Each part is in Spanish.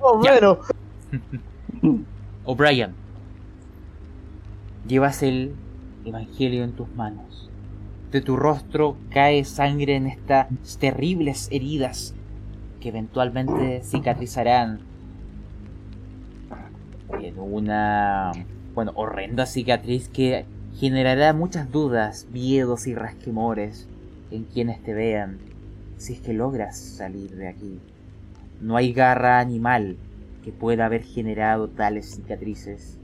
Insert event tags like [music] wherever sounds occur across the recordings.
Oh, bueno. [laughs] O'Brien, llevas el Evangelio en tus manos. De tu rostro cae sangre en estas terribles heridas que eventualmente cicatrizarán en una, bueno, horrenda cicatriz que generará muchas dudas, miedos y rasquemores en quienes te vean si es que logras salir de aquí. No hay garra animal que pueda haber generado tales cicatrices.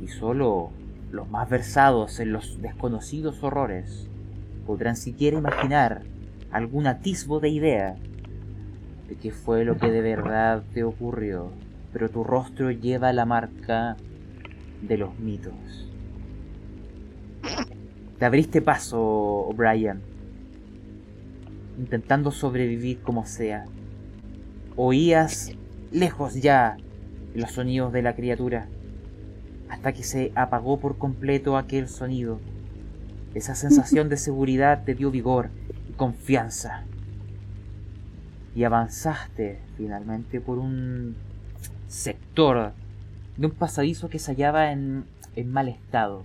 Y solo los más versados en los desconocidos horrores podrán siquiera imaginar algún atisbo de idea de qué fue lo que de verdad te ocurrió. Pero tu rostro lleva la marca de los mitos. Te abriste paso, O'Brien, intentando sobrevivir como sea. Oías lejos ya los sonidos de la criatura, hasta que se apagó por completo aquel sonido. Esa sensación de seguridad te dio vigor y confianza. Y avanzaste finalmente por un sector de un pasadizo que se hallaba en, en mal estado.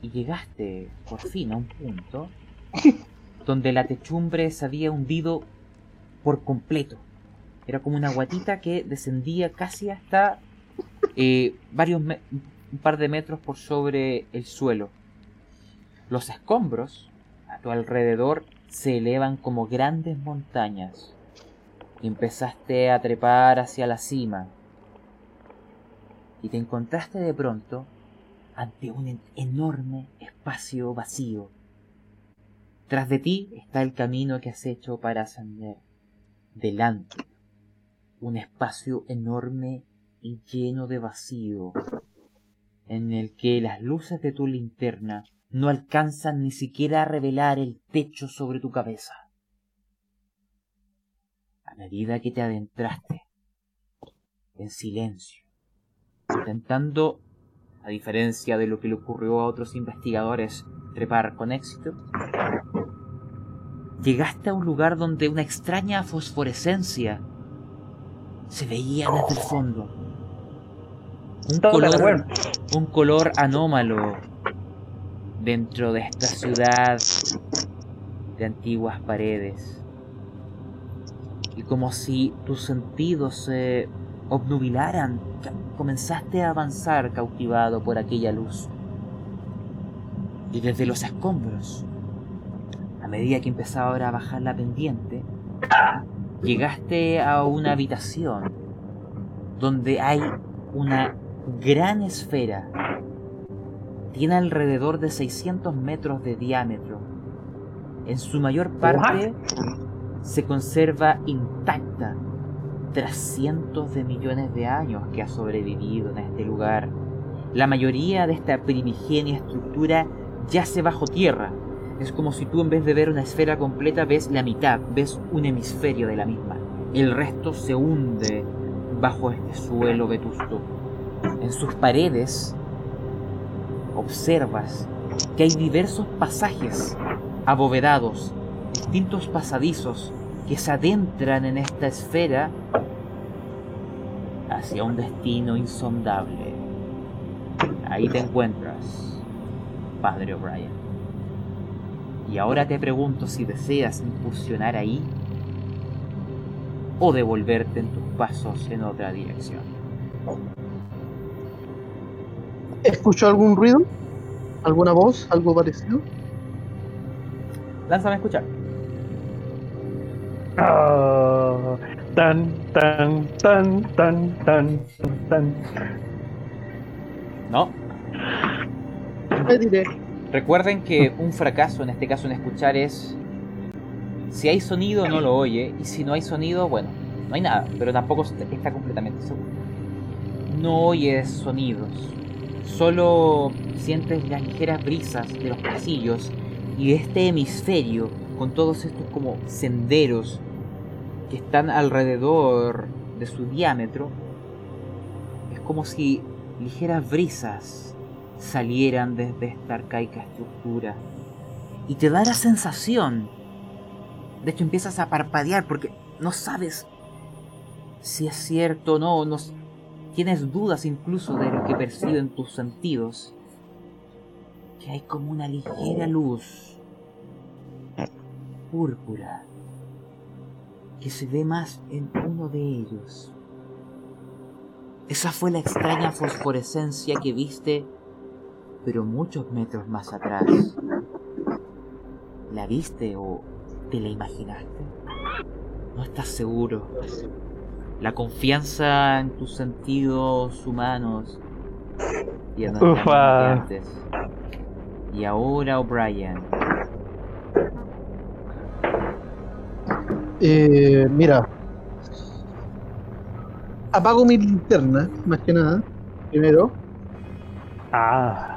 Y llegaste por fin a un punto [laughs] donde la techumbre se había hundido por completo. Era como una guatita que descendía casi hasta eh, varios un par de metros por sobre el suelo. Los escombros a tu alrededor se elevan como grandes montañas. Y empezaste a trepar hacia la cima. Y te encontraste de pronto ante un en- enorme espacio vacío. Tras de ti está el camino que has hecho para ascender. Delante, un espacio enorme y lleno de vacío, en el que las luces de tu linterna no alcanzan ni siquiera a revelar el techo sobre tu cabeza. A medida que te adentraste, en silencio, intentando, a diferencia de lo que le ocurrió a otros investigadores, trepar con éxito, llegaste a un lugar donde una extraña fosforescencia se veía desde el fondo. Un color, un color anómalo dentro de esta ciudad de antiguas paredes. Y como si tus sentidos se obnubilaran, comenzaste a avanzar cautivado por aquella luz. Y desde los escombros, a medida que empezaba ahora a bajar la pendiente, llegaste a una habitación donde hay una gran esfera. Tiene alrededor de 600 metros de diámetro. En su mayor parte se conserva intacta tras cientos de millones de años que ha sobrevivido en este lugar. La mayoría de esta primigenia estructura yace bajo tierra. Es como si tú en vez de ver una esfera completa ves la mitad, ves un hemisferio de la misma. El resto se hunde bajo este suelo vetusto. En sus paredes observas que hay diversos pasajes abovedados, distintos pasadizos que se adentran en esta esfera hacia un destino insondable. Ahí te encuentras, Padre O'Brien. Y ahora te pregunto si deseas incursionar ahí o devolverte en tus pasos en otra dirección. ¿Escuchó algún ruido? ¿Alguna voz? ¿Algo parecido? Lánzame a escuchar. Ah, tan, tan, tan, tan, tan, tan. No. Me diré. Recuerden que un fracaso, en este caso en escuchar, es. Si hay sonido, no lo oye. Y si no hay sonido, bueno, no hay nada. Pero tampoco est- está completamente seguro. No oyes sonidos. Solo sientes las ligeras brisas de los pasillos y este hemisferio con todos estos como senderos que están alrededor de su diámetro. Es como si ligeras brisas salieran desde esta arcaica estructura. Y te da la sensación. De hecho, empiezas a parpadear porque no sabes si es cierto o no, no, tienes dudas incluso de lo que perciben tus sentidos, que hay como una ligera luz púrpura que se ve más en uno de ellos. Esa fue la extraña fosforescencia que viste, pero muchos metros más atrás. ¿La viste o te la imaginaste? No estás seguro. La confianza en tus sentidos humanos y en Ufa. antes. Y ahora O'Brien. Eh, mira. Apago mi linterna, más que nada. Primero. Ah,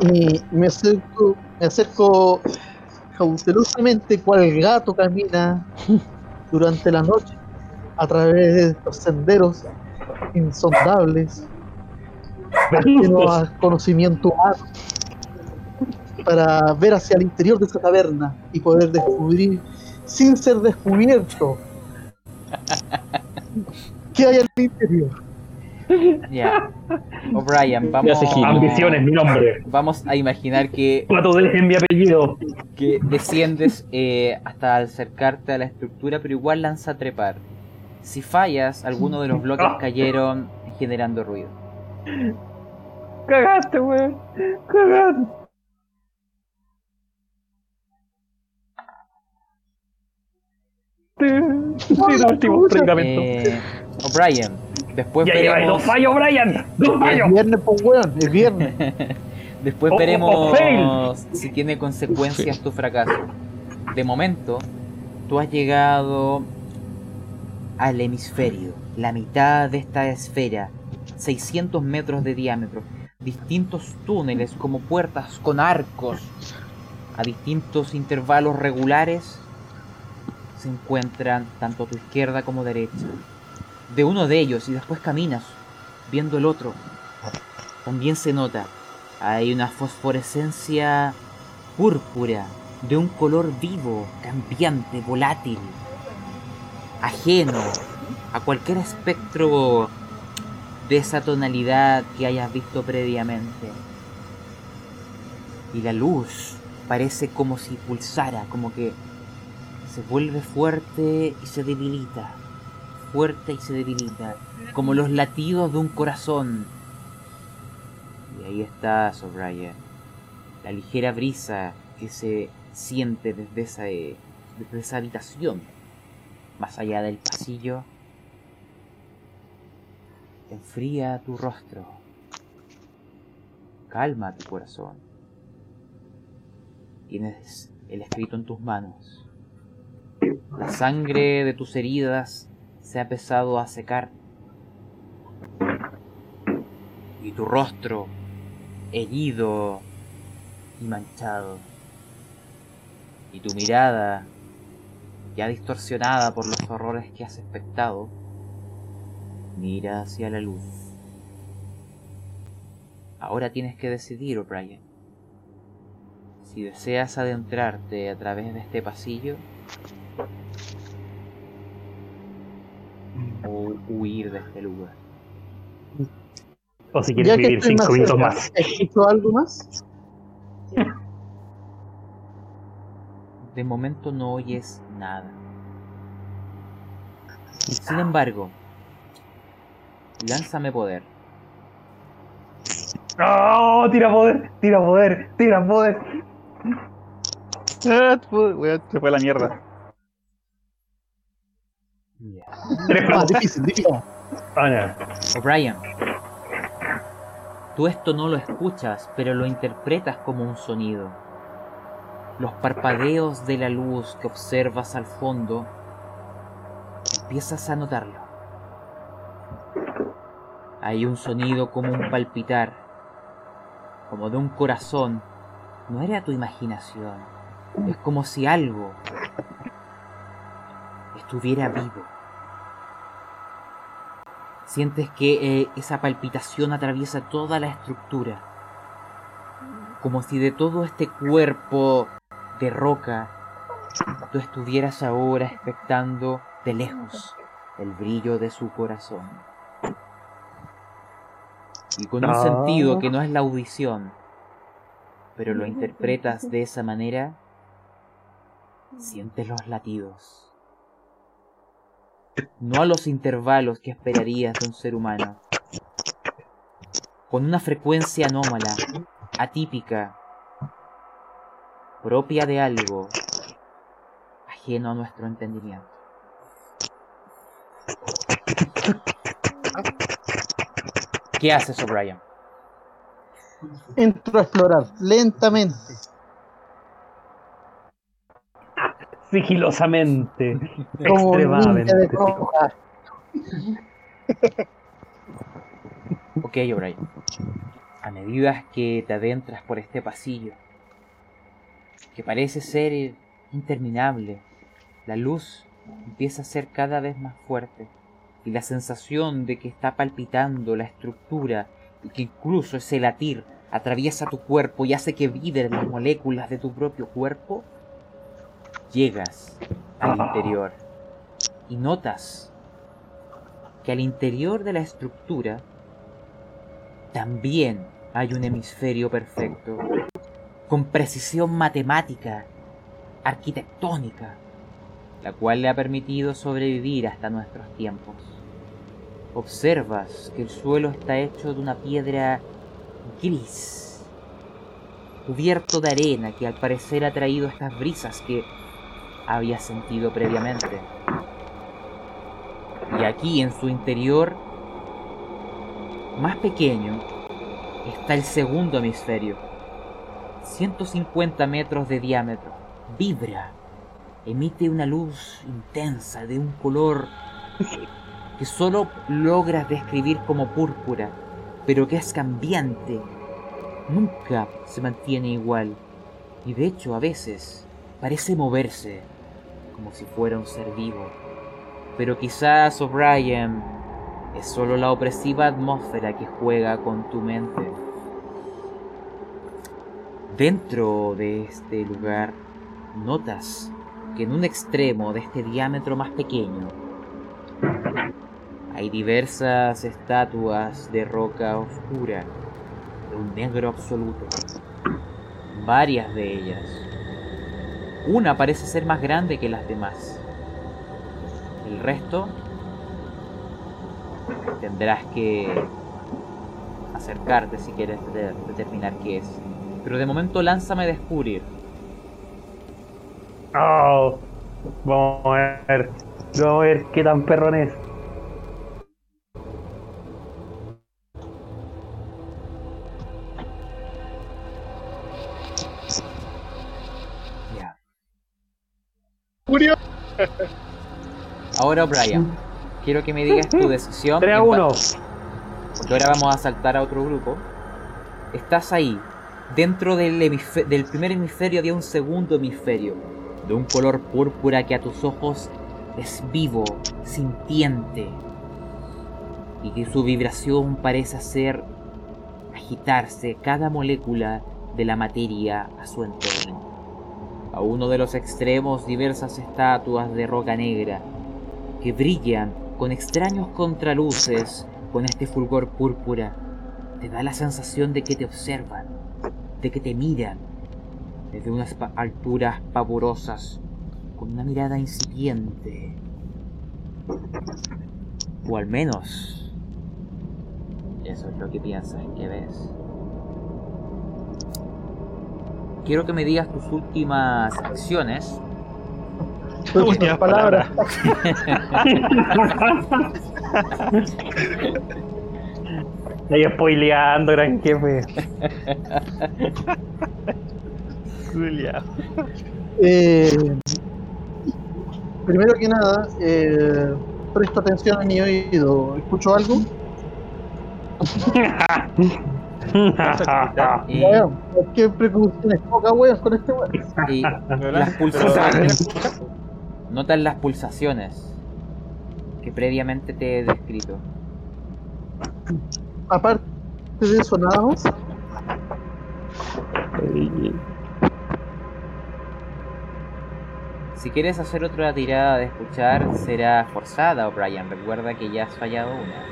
Y me acerco, me acerco cautelosamente cual gato camina durante la noche a través de estos senderos insondables no a conocimiento humano para ver hacia el interior de esa taberna y poder descubrir sin ser descubierto qué hay al interior. Ya. O'Brien, Ya vamos, se gira. ambición es mi nombre. vamos a imaginar que, Pato del es mi apellido. que desciendes eh, hasta acercarte a la estructura, pero igual lanza a trepar. Si fallas, algunos de los bloques cayeron generando ruido. Cagaste, weón. Cagaste. Sí, no, último. Eh, O'Brien, después Ya lleva veremos, dos fallos, Brian. Dos El fallos. viernes, pues weón, el viernes. [laughs] después veremos si tiene consecuencias tu fracaso. De momento, tú has llegado al hemisferio, la mitad de esta esfera, 600 metros de diámetro, distintos túneles como puertas con arcos a distintos intervalos regulares se encuentran tanto a tu izquierda como derecha. De uno de ellos y después caminas viendo el otro. También se nota, hay una fosforescencia púrpura de un color vivo, cambiante, volátil, ajeno a cualquier espectro de esa tonalidad que hayas visto previamente. Y la luz parece como si pulsara, como que se vuelve fuerte y se debilita, fuerte y se debilita, como los latidos de un corazón. Y ahí estás, O'Brien, la ligera brisa que se siente desde esa, eh, desde esa habitación, más allá del pasillo, enfría tu rostro, calma tu corazón. Tienes el escrito en tus manos. La sangre de tus heridas se ha empezado a secar. Y tu rostro, herido y manchado. Y tu mirada, ya distorsionada por los horrores que has espectado, mira hacia la luz. Ahora tienes que decidir, O'Brien. Si deseas adentrarte a través de este pasillo o huir de este lugar. O si quieres vivir cinco más minutos más. ¿escucho algo más? De momento no oyes nada. Sin embargo, lánzame poder. ¡No! Tira poder, tira poder, tira poder. Se fue a la mierda. Tres Ah, difícil, difícil. O'Brien, tú esto no lo escuchas, pero lo interpretas como un sonido. Los parpadeos de la luz que observas al fondo, empiezas a notarlo. Hay un sonido como un palpitar, como de un corazón. No era tu imaginación, es como si algo estuviera vivo. Sientes que eh, esa palpitación atraviesa toda la estructura. Como si de todo este cuerpo de roca tú estuvieras ahora expectando de lejos el brillo de su corazón. Y con un sentido que no es la audición, pero lo interpretas de esa manera, sientes los latidos. No a los intervalos que esperarías de un ser humano. Con una frecuencia anómala, atípica, propia de algo ajeno a nuestro entendimiento. ¿Qué haces, O'Brien? Entro a explorar lentamente. Sigilosamente. Como extremadamente. de. Ok, O'Brien. A medida que te adentras por este pasillo, que parece ser interminable, la luz empieza a ser cada vez más fuerte y la sensación de que está palpitando la estructura y que incluso ese latir atraviesa tu cuerpo y hace que vibren las moléculas de tu propio cuerpo, llegas al interior y notas que al interior de la estructura también hay un hemisferio perfecto, con precisión matemática, arquitectónica, la cual le ha permitido sobrevivir hasta nuestros tiempos. Observas que el suelo está hecho de una piedra gris, cubierto de arena que al parecer ha traído estas brisas que había sentido previamente. Y aquí en su interior, más pequeño, está el segundo hemisferio. 150 metros de diámetro. Vibra. Emite una luz intensa de un color que solo logras describir como púrpura, pero que es cambiante. Nunca se mantiene igual. Y de hecho a veces parece moverse, como si fuera un ser vivo. Pero quizás O'Brien es solo la opresiva atmósfera que juega con tu mente. Dentro de este lugar notas que en un extremo de este diámetro más pequeño hay diversas estatuas de roca oscura, de un negro absoluto. Varias de ellas. Una parece ser más grande que las demás. El resto tendrás que acercarte si quieres de- determinar qué es. Pero de momento lánzame a descubrir. Oh, vamos a ver. Vamos a ver qué tan perrón es. Ahora, Brian, quiero que me digas tu decisión. 3 a en ba- 1. Porque ahora vamos a saltar a otro grupo. Estás ahí. Dentro del, del primer hemisferio había un segundo hemisferio. De un color púrpura que a tus ojos es vivo, sintiente. Y que su vibración parece hacer agitarse cada molécula de la materia a su entorno. A uno de los extremos diversas estatuas de roca negra que brillan con extraños contraluces con este fulgor púrpura. Te da la sensación de que te observan, de que te miran desde unas alturas pavorosas, con una mirada incipiente. O al menos, eso es lo que piensas que ves. Quiero que me digas tus últimas acciones Tus Últimas palabras. [laughs] Ahí spoileando, gran jefe. Julia. [laughs] Eh, primero que nada, eh, presto atención a mi oído. ¿Escucho algo? [laughs] y, Weón, ¿Qué precauciones poca weón con este weón? y [laughs] las la- pulsaciones. Notas las pulsaciones que previamente te he descrito. Aparte de eso, nada más. Si quieres hacer otra tirada de escuchar, será forzada, O'Brien. Recuerda que ya has fallado una.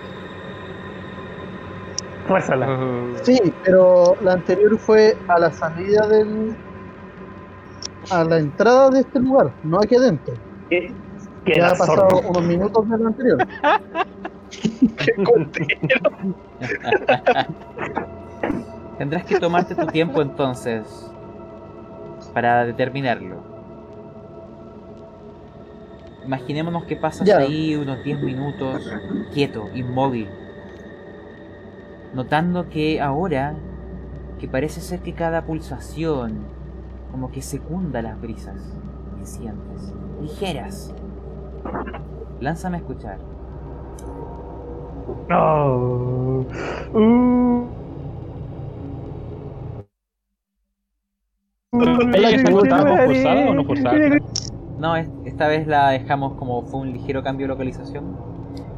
Fuérzala. Sí, pero la anterior fue a la salida del. a la entrada de este lugar, no aquí adentro. Que, que Ya ha pasado sordo. unos minutos de la anterior. [laughs] [laughs] Tendrás que tomarte tu tiempo entonces para determinarlo. Imaginémonos que pasas Ya. ahí unos 10 minutos quieto, inmóvil. Notando que ahora, que parece ser que cada pulsación como que secunda las brisas que sientes, ligeras. Lánzame a escuchar. No. Uh. ¿Ella está contando forzada o no forzada? No, es- esta vez la dejamos como fue un ligero cambio de localización.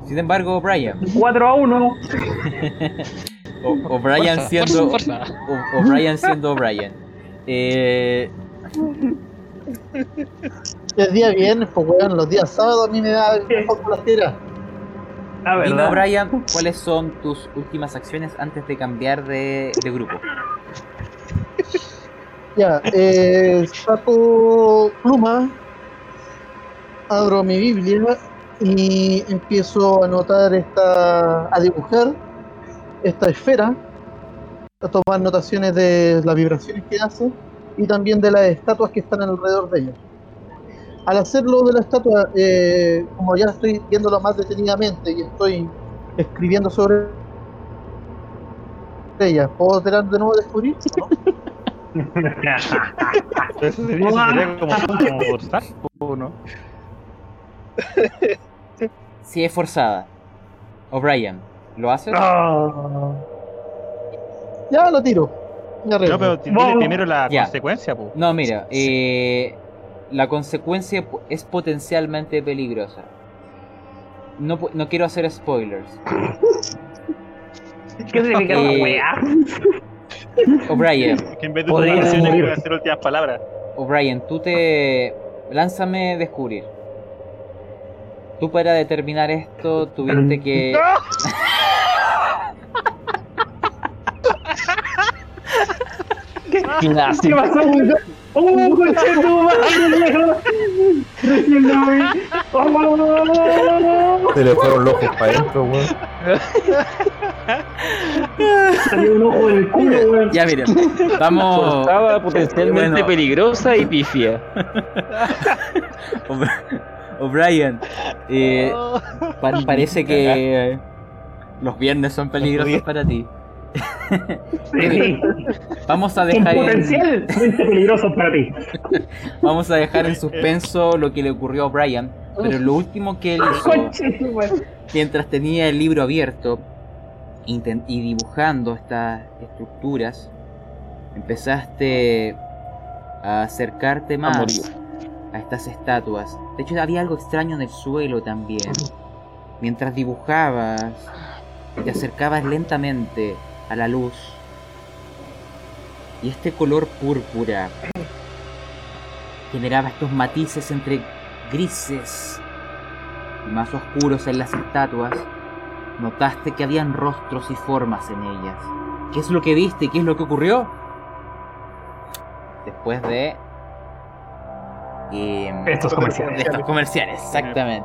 Sin embargo, Brian, 4 a 1. o, Brian Fuerza, siendo fuerza. o, Brian siendo O'Brien. Eh, Es día viernes, pues weón, los días sábados a mí me da mejor por las tiras. A ver, dime, Brian, ¿cuáles son tus últimas acciones antes de cambiar de, de grupo? Ya, eh, saco pluma, abro mi Biblia y empiezo a anotar esta, a dibujar esta esfera, a tomar notaciones de las vibraciones que hace y también de las estatuas que están alrededor de ella. Al hacerlo de la estatua, eh, como ya estoy viéndolo más detenidamente y estoy escribiendo sobre ella, ¿puedo tirar de nuevo descubrir? no? [laughs] Eso sería, sería como, como forzar, ¿o no? [laughs] Si es forzada. O'Brien, ¿lo haces? No. Ya lo tiro. No, pero Vamos. primero la Ya. consecuencia, po. No, mira, eh, la consecuencia es potencialmente peligrosa. No, no quiero hacer spoilers. [laughs] ¿Qué significa Eh, la weá? [laughs] O'Brien, Que en vez de hacer últimas palabras. O'Brien, tú te... Lánzame descubrir. Tú para determinar esto tuviste que... [laughs] ¿Qué pasó? ¡Oh, coche tu madre! Recién lo vi. ¡Oh! Se le fueron los ojos para adentro, weón. Salió un ojo del culo, weón. Ya miren, vamos... Forzada, potencialmente Bueno. peligrosa y pifia. [laughs] O'B- O'Brien, eh, pa- [laughs] parece que los viernes son peligrosos para ti. Sí, [laughs] Vamos a dejar en, potencialmente peligrosos para ti. vamos a dejar en suspenso lo que le ocurrió a O'Brien, pero lo último que él hizo mientras tenía el libro abierto y dibujando estas estructuras, empezaste a acercarte más morir. A estas estatuas. De hecho, había algo extraño en el suelo también. Mientras dibujabas, te acercabas lentamente a la luz. Y este color púrpura generaba estos matices entre grises y más oscuros en las estatuas. Notaste que habían rostros y formas en ellas. ¿Qué es lo que viste? ¿Qué es lo que ocurrió? Después de... em, Estos [laughs] comerciales. estos comerciales, exactamente.